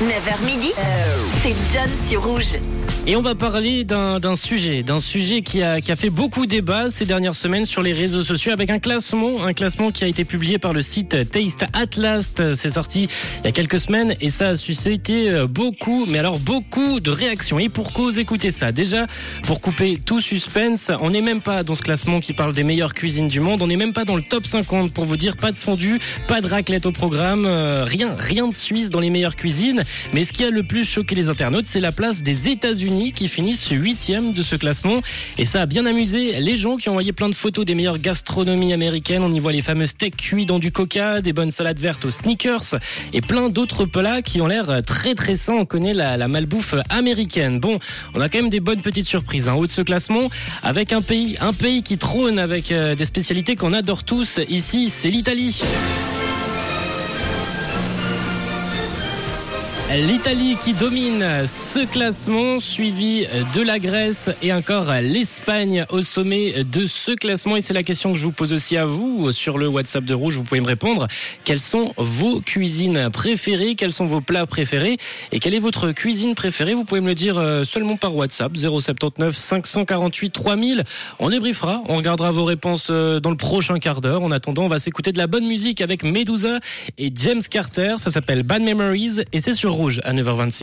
9h midi, c'est John sur Rouge. Et on va parler d'un sujet, d'un sujet qui a, fait beaucoup débat ces dernières semaines sur les réseaux sociaux avec un classement, un classement qui a été publié par le site Taste Atlas. C'est sorti il y a quelques semaines et ça a suscité beaucoup, mais alors beaucoup de réactions. Et pour cause, écoutez ça. Déjà, pour couper tout suspense, on n'est même pas dans ce classement qui parle des meilleures cuisines du monde. On n'est même pas dans le top 50 pour vous dire pas de fondue, pas de raclette au programme, euh, rien, rien de Suisse dans les meilleures cuisines. Mais ce qui a le plus choqué les internautes, c'est la place des États-Unis qui finissent huitième de ce classement. Et ça a bien amusé les gens qui ont envoyé plein de photos des meilleures gastronomies américaines. On y voit les fameux steaks cuits dans du coca, des bonnes salades vertes aux sneakers et plein d'autres plats qui ont l'air très très sains. On connaît la, la malbouffe américaine. Bon, on a quand même des bonnes petites surprises en hein, haut de ce classement avec un pays, un pays qui trône avec euh, des spécialités qu'on adore tous ici, c'est l'Italie. L'Italie qui domine ce classement, suivi de la Grèce et encore l'Espagne au sommet de ce classement. Et c'est la question que je vous pose aussi à vous sur le WhatsApp de Rouge. Vous pouvez me répondre. Quelles sont vos cuisines préférées? Quels sont vos plats préférés? Et quelle est votre cuisine préférée? Vous pouvez me le dire euh, seulement par WhatsApp 079 548 3000. On débriefera, on regardera vos réponses euh, dans le prochain quart d'heure. En attendant, on va s'écouter de la bonne musique avec Medusa et James Carter. Ça s'appelle Bad Memories et c'est sur Rouge à 9h26.